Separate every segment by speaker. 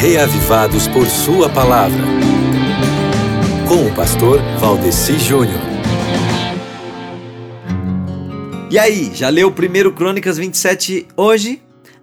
Speaker 1: reavivados por Sua palavra. Com o pastor Valdeci Júnior.
Speaker 2: E aí, já leu 1 Crônicas 27 hoje?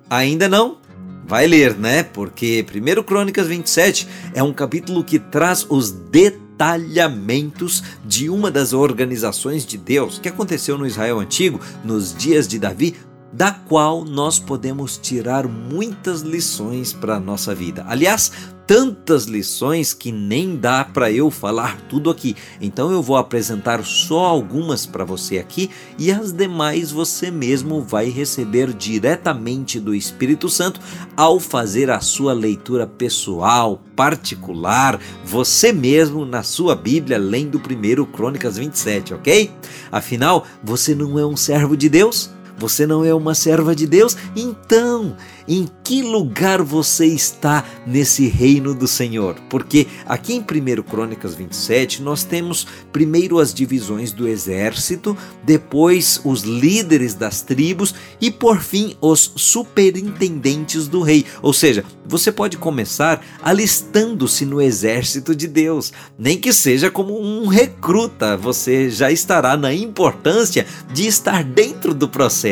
Speaker 2: Ainda não? Vai ler, né? Porque 1 Crônicas 27 é um capítulo que traz os detalhamentos de uma das organizações de Deus que aconteceu no Israel antigo, nos dias de Davi, da qual nós podemos tirar muitas lições para a nossa vida. Aliás, tantas lições que nem dá para eu falar tudo aqui. Então eu vou apresentar só algumas para você aqui e as demais você mesmo vai receber diretamente do Espírito Santo ao fazer a sua leitura pessoal, particular, você mesmo na sua Bíblia lendo primeiro Crônicas 27, OK? Afinal, você não é um servo de Deus? Você não é uma serva de Deus? Então, em que lugar você está nesse reino do Senhor? Porque aqui em 1 Crônicas 27 nós temos primeiro as divisões do exército, depois os líderes das tribos e por fim os superintendentes do rei. Ou seja, você pode começar alistando-se no exército de Deus, nem que seja como um recruta, você já estará na importância de estar dentro do processo.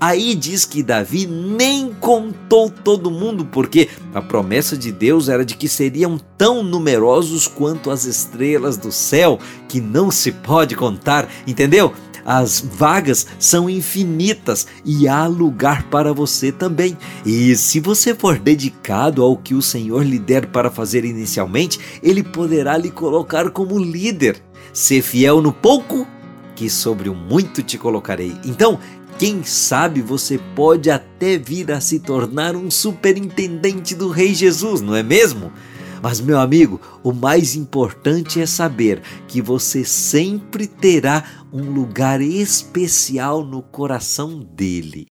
Speaker 2: Aí diz que Davi nem contou todo mundo, porque a promessa de Deus era de que seriam tão numerosos quanto as estrelas do céu, que não se pode contar, entendeu? As vagas são infinitas e há lugar para você também. E se você for dedicado ao que o Senhor lhe der para fazer inicialmente, Ele poderá lhe colocar como líder. Ser fiel no pouco, que sobre o muito te colocarei. Então, quem sabe você pode até vir a se tornar um superintendente do Rei Jesus, não é mesmo? Mas, meu amigo, o mais importante é saber que você sempre terá um lugar especial no coração dele.